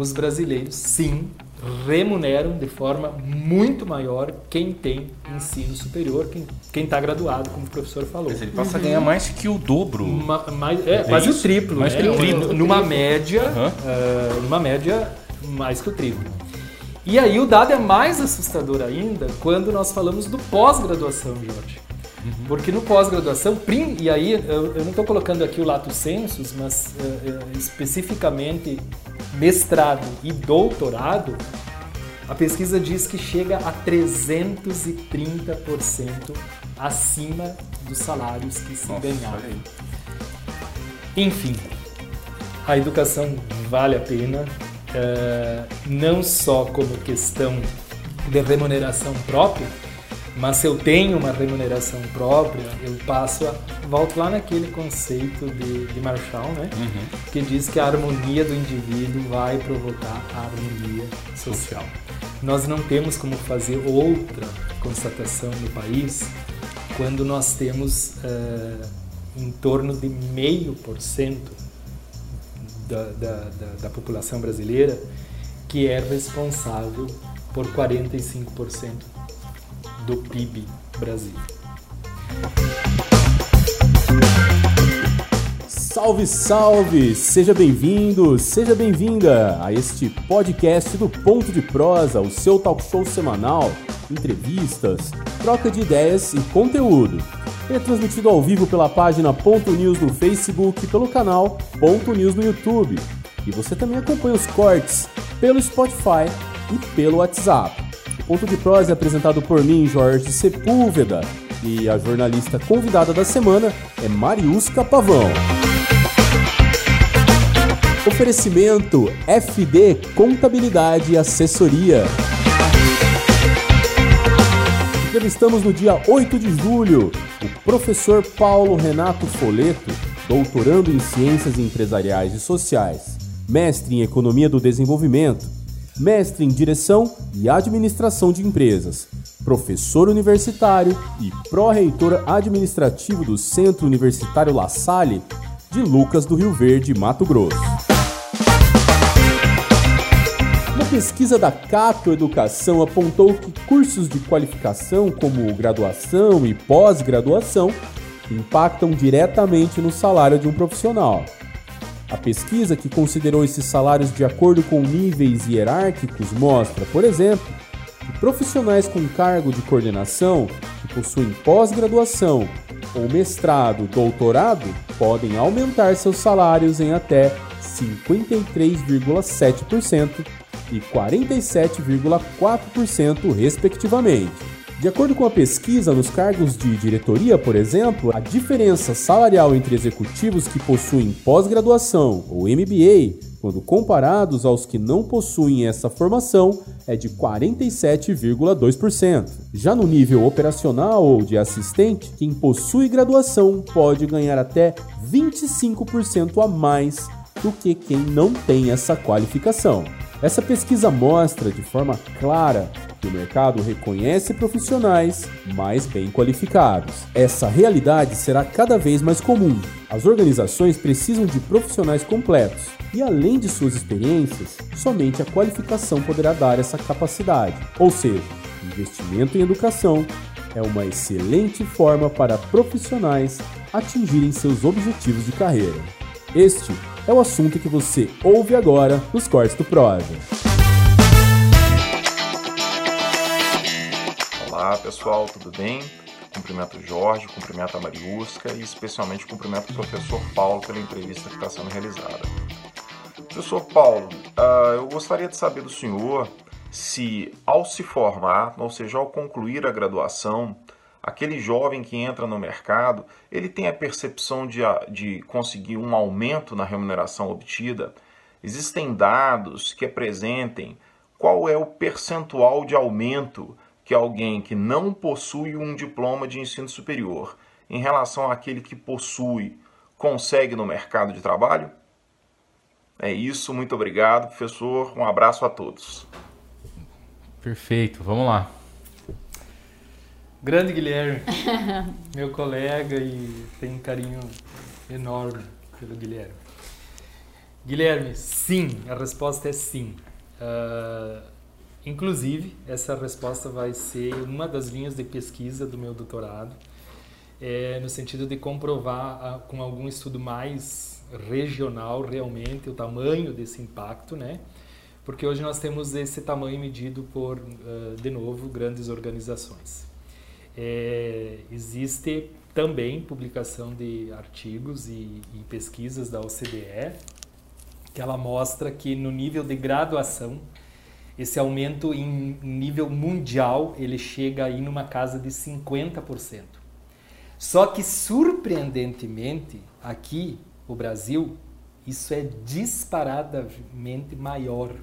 os brasileiros, sim, remuneram de forma muito maior quem tem ensino superior, quem está graduado, como o professor falou. Mas ele passa uhum. a ganhar mais que o dobro. Uma, mais, é, é, quase isso? o triplo. Mais né? que o triplo. Numa média, uhum. uh, numa média, mais que o triplo. E aí o dado é mais assustador ainda quando nós falamos do pós-graduação, Jorge. Uhum. Porque no pós-graduação, e aí eu, eu não estou colocando aqui o lato sensus, mas uh, especificamente mestrado e doutorado, a pesquisa diz que chega a 330% acima dos salários que se ganhavam. Enfim, a educação vale a pena, uh, não só como questão de remuneração própria, mas se eu tenho uma remuneração própria, eu passo a. Volto lá naquele conceito de, de Marshall, né? Uhum. Que diz que a harmonia do indivíduo vai provocar a harmonia social. Nós não temos como fazer outra constatação no país quando nós temos uh, em torno de meio por cento da, da, da, população brasileira que é responsável por 45% do PIB Brasil. Salve, salve! Seja bem-vindo, seja bem-vinda a este podcast do Ponto de Prosa, o seu talk show semanal, entrevistas, troca de ideias e conteúdo. É transmitido ao vivo pela página Ponto News no Facebook e pelo canal Ponto News no YouTube. E você também acompanha os cortes pelo Spotify e pelo WhatsApp. Ponto de Prosa é apresentado por mim, Jorge Sepúlveda, e a jornalista convidada da semana é Mariusca Pavão. Oferecimento FD Contabilidade e Assessoria. Entrevistamos no dia 8 de julho o professor Paulo Renato Foleto, doutorando em Ciências Empresariais e Sociais, mestre em Economia do Desenvolvimento mestre em Direção e Administração de Empresas, professor universitário e pró-reitor administrativo do Centro Universitário La Salle de Lucas do Rio Verde, Mato Grosso. Uma pesquisa da Cato Educação apontou que cursos de qualificação como graduação e pós-graduação impactam diretamente no salário de um profissional. A pesquisa, que considerou esses salários de acordo com níveis hierárquicos, mostra, por exemplo, que profissionais com cargo de coordenação que possuem pós-graduação ou mestrado, doutorado, podem aumentar seus salários em até 53,7% e 47,4%, respectivamente. De acordo com a pesquisa, nos cargos de diretoria, por exemplo, a diferença salarial entre executivos que possuem pós-graduação ou MBA, quando comparados aos que não possuem essa formação, é de 47,2%. Já no nível operacional ou de assistente, quem possui graduação pode ganhar até 25% a mais do que quem não tem essa qualificação. Essa pesquisa mostra de forma clara que o mercado reconhece profissionais mais bem qualificados. Essa realidade será cada vez mais comum. As organizações precisam de profissionais completos e, além de suas experiências, somente a qualificação poderá dar essa capacidade. Ou seja, investimento em educação é uma excelente forma para profissionais atingirem seus objetivos de carreira. Este é o assunto que você ouve agora nos cortes do Prosa. Pessoal, tudo bem? Cumprimento o Jorge, cumprimento a Mariusca e especialmente cumprimento o professor Paulo pela entrevista que está sendo realizada. Professor Paulo, uh, eu gostaria de saber do senhor se ao se formar, ou seja, ao concluir a graduação, aquele jovem que entra no mercado, ele tem a percepção de, de conseguir um aumento na remuneração obtida? Existem dados que apresentem qual é o percentual de aumento que alguém que não possui um diploma de ensino superior, em relação àquele que possui, consegue no mercado de trabalho? É isso, muito obrigado, professor. Um abraço a todos. Perfeito, vamos lá. Grande Guilherme, meu colega e tenho um carinho enorme pelo Guilherme. Guilherme, sim, a resposta é sim. Uh, inclusive, essa resposta vai ser uma das linhas de pesquisa do meu doutorado, é, no sentido de comprovar uh, com algum estudo mais regional realmente o tamanho desse impacto, né? Porque hoje nós temos esse tamanho medido por, uh, de novo, grandes organizações. É, existe também publicação de artigos e, e pesquisas da OCDE que ela mostra que no nível de graduação esse aumento em nível mundial ele chega aí numa casa de 50%. Só que surpreendentemente aqui o Brasil isso é disparadamente maior.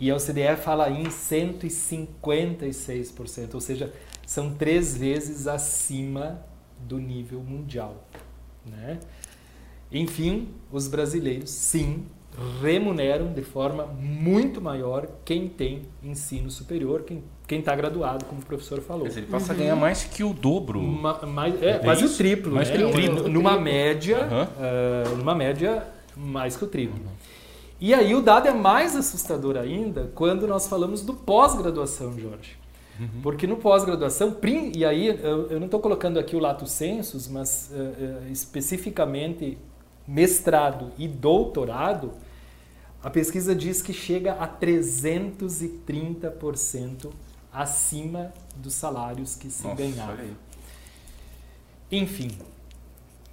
E a OCDE fala em 156%, ou seja, são três vezes acima do nível mundial. Né? Enfim, os brasileiros, sim, remuneram de forma muito maior quem tem ensino superior, quem quem está graduado, como o professor falou. Mas ele passa uhum. a ganhar mais que o dobro. Ma, mais, é, é quase isso? o triplo. Mais né? que o triplo. Numa média, uhum. uh, numa média, mais que o triplo. Uhum. E aí o dado é mais assustador ainda quando nós falamos do pós-graduação, Jorge. Uhum. Porque no pós-graduação, e aí eu, eu não estou colocando aqui o lato sensus, mas uh, uh, especificamente mestrado e doutorado, a pesquisa diz que chega a 330% acima dos salários que se ganhavam. Enfim,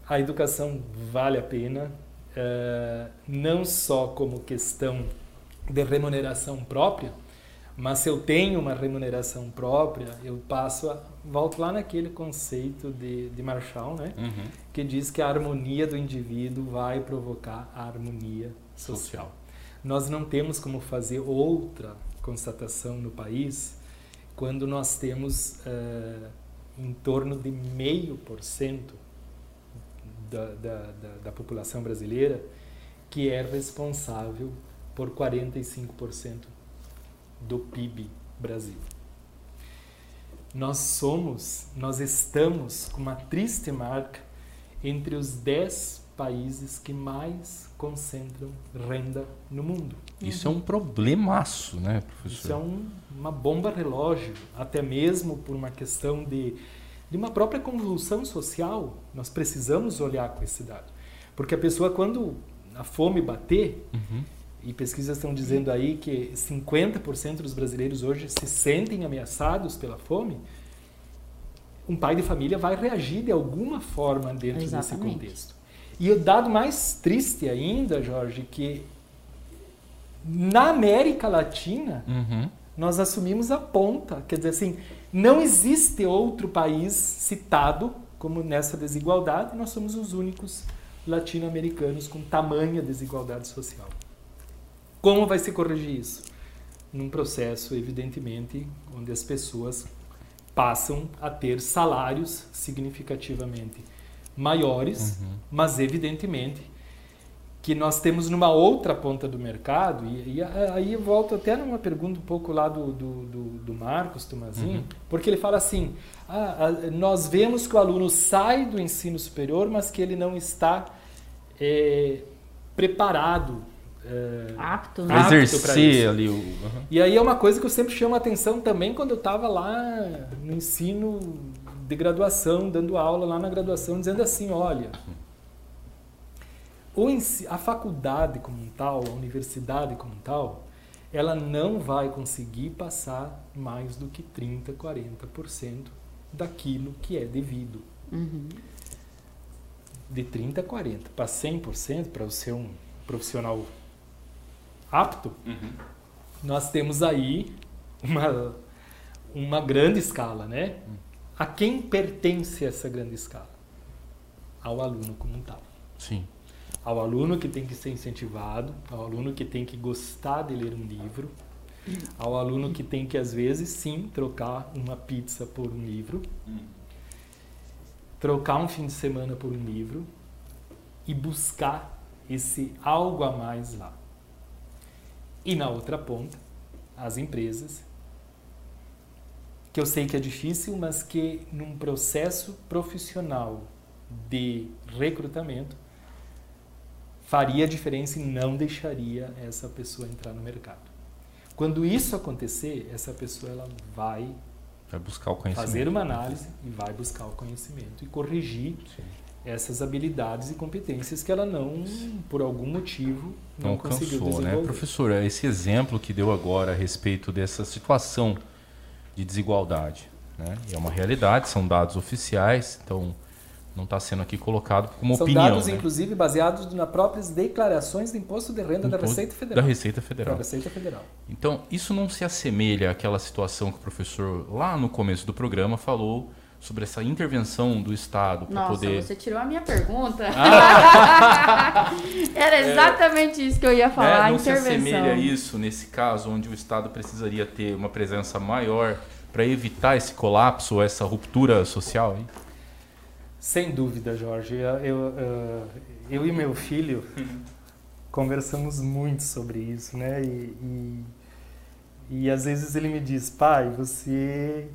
a educação vale a pena, uh, não só como questão de remuneração própria, mas se eu tenho uma remuneração própria, eu passo a volto lá naquele conceito de, de Marshall, né? Uhum. Que diz que a harmonia do indivíduo vai provocar a harmonia social. social. Nós não temos como fazer outra constatação no país quando nós temos uh, em torno de meio por cento da, da, da, população brasileira que é responsável por 45% do PIB Brasil. Nós somos, nós estamos com uma triste marca entre os 10 países que mais concentram renda no mundo. Isso uhum. é um problemaço, né, professor? Isso é um, uma bomba relógio, até mesmo por uma questão de, de uma própria convulsão social. Nós precisamos olhar com esse dado. Porque a pessoa, quando a fome bater, uhum. e pesquisas estão dizendo aí que 50% dos brasileiros hoje se sentem ameaçados pela fome, um pai de família vai reagir de alguma forma dentro Exatamente. desse contexto. E o dado mais triste ainda, Jorge, que na América Latina uhum. nós assumimos a ponta. Quer dizer assim, não existe outro país citado como nessa desigualdade, nós somos os únicos latino-americanos com tamanha desigualdade social. Como vai se corrigir isso? Num processo, evidentemente, onde as pessoas passam a ter salários significativamente maiores, uhum. mas evidentemente que nós temos numa outra ponta do mercado, e, e aí eu volto até numa pergunta um pouco lá do, do, do, do Marcos Tomazinho, uhum. porque ele fala assim, ah, nós vemos que o aluno sai do ensino superior, mas que ele não está é, preparado é, apto, né? apto exercer ali o. Uhum. E aí é uma coisa que eu sempre chamo a atenção também quando eu estava lá no ensino de graduação, dando aula lá na graduação, dizendo assim: olha, a faculdade como tal, a universidade como tal, ela não vai conseguir passar mais do que 30%, 40% daquilo que é devido. Uhum. De 30% a 40%. Para 100%, para ser um profissional apto, uhum. nós temos aí uma, uma grande escala, né? Uhum. A quem pertence essa grande escala? Ao aluno como um tal. Sim. Ao aluno que tem que ser incentivado, ao aluno que tem que gostar de ler um livro, ao aluno que tem que, às vezes, sim, trocar uma pizza por um livro, trocar um fim de semana por um livro e buscar esse algo a mais lá. E na outra ponta, as empresas que eu sei que é difícil, mas que num processo profissional de recrutamento faria diferença e não deixaria essa pessoa entrar no mercado. Quando isso acontecer, essa pessoa ela vai Vai buscar o conhecimento. fazer uma análise e vai buscar o conhecimento e corrigir Sim. essas habilidades e competências que ela não, por algum motivo, não, Não conseguiu alcançou, né? desenvolver. Professor, esse exemplo que deu agora a respeito dessa situação de desigualdade, né? É uma realidade, são dados oficiais, então não está sendo aqui colocado como São opinião. dados, né? inclusive, baseados nas próprias declarações do Imposto de Renda da Imposto Receita Federal. Da Receita Da Federal. Receita Federal. Então, isso não se assemelha àquela situação que o professor, lá no começo do programa, falou sobre essa intervenção do Estado para Nossa, poder. você tirou a minha pergunta. Ah! Era exatamente isso que eu ia né, falar, a não se intervenção. assemelha a isso nesse caso, onde o Estado precisaria ter uma presença maior para evitar esse colapso ou essa ruptura social? Hein? Sem dúvida, Jorge. Eu, eu, eh, eu e meu filho conversamos muito sobre isso, né? E, e, e às vezes ele me diz, pai, você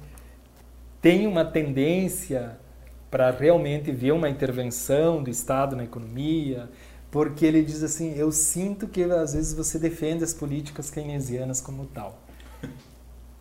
tem uma tendência para realmente ver uma intervenção do Estado na economia, porque ele diz assim, eu sinto que às vezes você defende as políticas keynesianas como tal.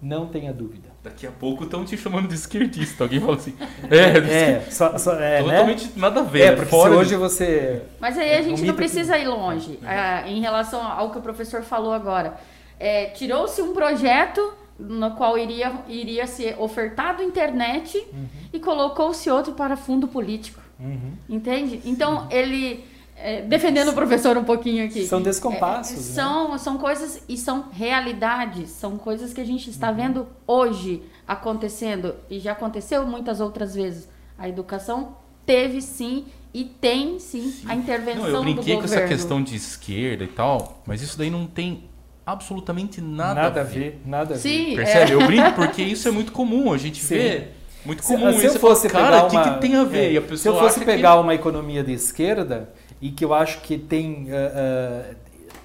Não tenha dúvida. Daqui a pouco estão te chamando de esquerdista. Alguém fala assim. É, É, só, só, é né? totalmente nada a ver. É, né? porque Fora se de- hoje você Mas aí a gente não que- precisa ir longe ah, em relação ao que o professor falou agora. É, Tirou-se um projeto no qual iria, iria ser ofertado internet e colocou-se outro para fundo político. Uhum. Entende? Então, ele. é, defendendo o professor um pouquinho aqui. São descompassos, É, né? são, são coisas e são realidades, são coisas que a gente está Uhum. vendo hoje acontecendo e já aconteceu muitas outras vezes. A educação teve sim e tem sim, a intervenção Não, eu brinquei do com essa questão de esquerda e tal, mas isso daí não tem absolutamente nada, nada, a ver, nada a ver. Sim, Percebe? Eu brinco porque isso é muito comum, a gente Sim. vê. Muito Se, comum se isso. eu fosse fala, pegar cara, o que, uma, que tem a ver? é, se eu fosse pegar que... uma economia de esquerda e que eu acho que tem, ah,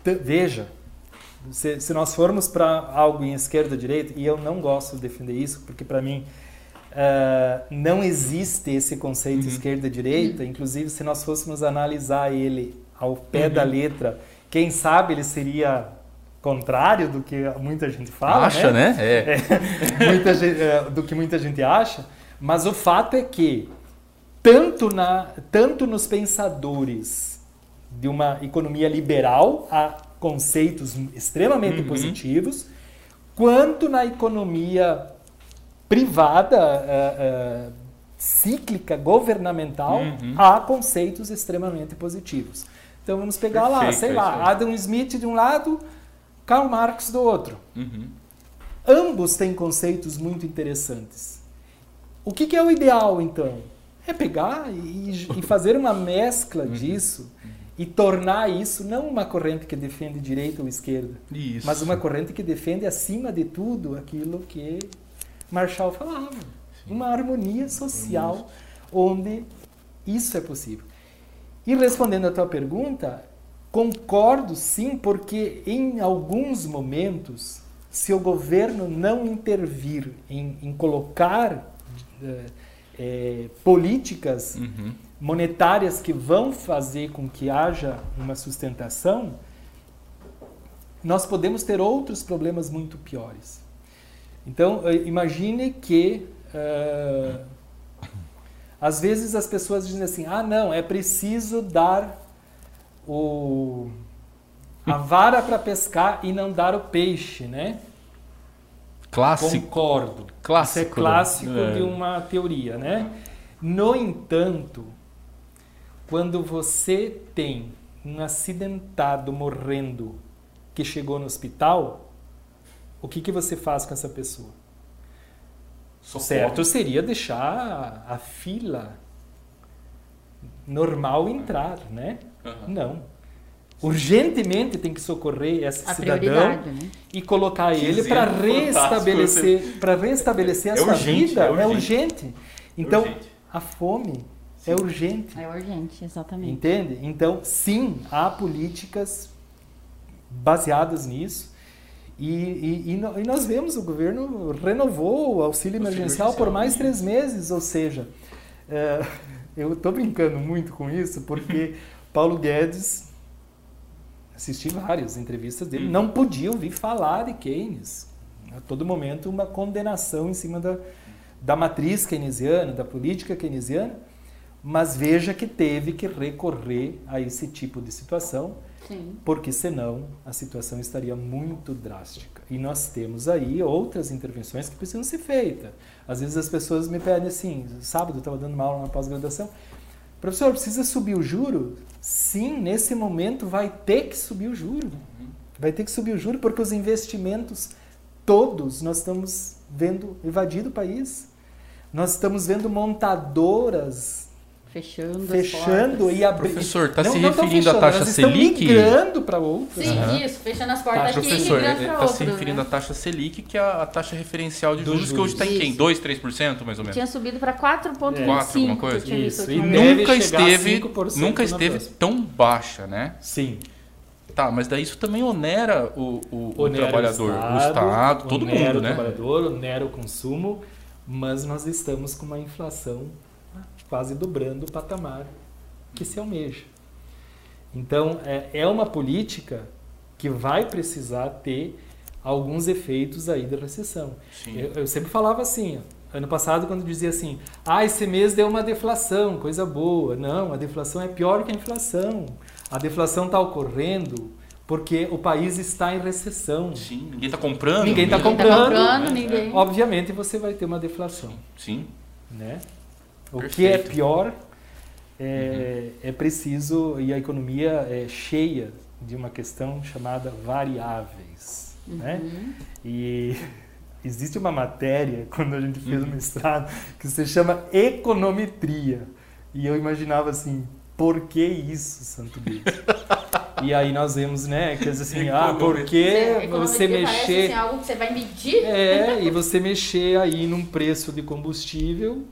t- veja, se, se nós formos para algo em esquerda direita e eu não gosto de defender isso porque para mim ah, não existe esse conceito Uhum. esquerda direita. Inclusive se nós fôssemos analisar ele ao pé Uhum. da letra, quem sabe ele seria contrário do que muita gente fala, Acha, né? É. muita gente, é, do que muita gente acha, mas o fato é que tanto, na, tanto nos pensadores de uma economia liberal há conceitos extremamente Uhum. positivos, quanto na economia privada, é, é, cíclica, governamental, Uhum. há conceitos extremamente positivos. Então vamos pegar lá, Perfeito, sei é lá, isso aí. Adam Smith de um lado, Karl Marx do outro. Uhum. Ambos têm conceitos muito interessantes. O que, que é o ideal, então? É pegar e, e fazer uma mescla Uhum. disso e tornar isso não uma corrente que defende direita ou esquerda, Isso. mas uma corrente que defende, acima de tudo, aquilo que Marshall falava. Uma harmonia social onde isso é possível. E respondendo à tua pergunta, concordo sim, porque em alguns momentos, se o governo não intervir em, em colocar eh, eh, políticas Uhum. monetárias que vão fazer com que haja uma sustentação, nós podemos ter outros problemas muito piores. Então, eh, imagine que eh, às vezes as pessoas dizem assim: ah, não, é preciso dar o, a vara para pescar e não dar o peixe, né? Clássico. Concordo. Clássico, Isso é clássico né? de uma teoria, né? No entanto, quando você tem um acidentado morrendo que chegou no hospital, o que, que você faz com essa pessoa? Socorro. Certo seria deixar a fila normal entrar, né? Aham. Não. Urgentemente tem que socorrer esse A cidadão né? e colocar ele para restabelecer, para restabelecer a É sua urgente, vida. é É urgente. urgente. Então, urgente. a fome é urgente. É urgente, exatamente. Entende? Então, sim, há políticas baseadas nisso. E, e, e no- e nós vemos o governo renovou o auxílio emergencial por mais três meses, ou seja, é, eu estou brincando muito com isso porque Paulo Guedes assisti várias entrevistas dele, não podia ouvir falar de Keynes. A todo momento uma condenação em cima da, da matriz keynesiana, da política keynesiana, mas veja que teve que recorrer a esse tipo de situação, Sim. porque senão a situação estaria muito drástica. E nós temos aí outras intervenções que precisam ser feitas. Às vezes as pessoas me pedem assim, sábado eu estava dando uma aula na pós-graduação, professor, precisa subir o juro? Sim, nesse momento vai ter que subir o juro. Vai ter que subir o juro porque os investimentos todos nós estamos vendo invadir o país. Nós estamos vendo montadoras Fechando, as fechando portas. e abrindo. Professor, tá Não- se referindo à taxa elas estão Selic? migrando para outras. Sim, Aham. isso, fechando as portas Taxa, aqui e Professor, migrando está para se outro. referindo né? à taxa Selic, que é a taxa referencial de Dos juros, que hoje está em quem? Isso. 2, 3% mais ou menos? Tinha subido para 4,25. Quatro, alguma coisa? Isso, e. Nunca esteve, 5% nunca esteve tão baixa, né? Sim. Tá, mas daí isso também onera o, o, o Onera trabalhador, o Estado, todo onera mundo, o né? trabalhador, onera o consumo, mas nós estamos com uma inflação quase dobrando o patamar que se almeja. Então, é, é uma política que vai precisar ter alguns efeitos aí da recessão. Eu, eu sempre falava assim, ó, ano passado quando dizia assim, ah, esse mês deu uma deflação, coisa boa. Não, a deflação é pior que a inflação. A deflação está ocorrendo porque o país está em recessão. Sim, ninguém está comprando. Ninguém está Ninguém tá comprando. comprando, ninguém. Obviamente você vai ter uma deflação, Sim, né? O que Perfeito. é pior é, é preciso e a economia é cheia de uma questão chamada variáveis, né? E existe uma matéria quando a gente fez o mestrado que se chama econometria e eu imaginava assim, por que isso, Santo Deus? E aí nós vemos, né, que assim, ah, por que Econometria você parece, mexer assim, algo que você vai medir. é, e você mexer aí num preço de combustível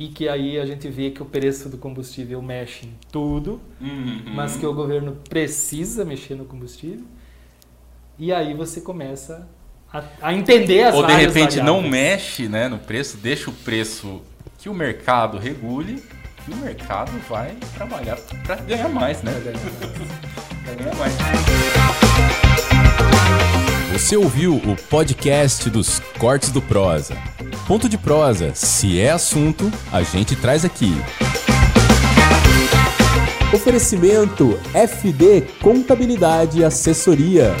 e que aí a gente vê que o preço do combustível mexe em tudo, Uhum. mas que o governo precisa mexer no combustível. E aí você começa a, a entender as Ou de repente não variáveis. mexe né, no preço, deixa o preço que o mercado regule e o mercado vai trabalhar para ganhar mais, né? Pra ganhar mais. Você ouviu o podcast dos Cortes do Prosa. Ponto de prosa, se é assunto, a gente traz aqui. Oferecimento FD Contabilidade e Assessoria.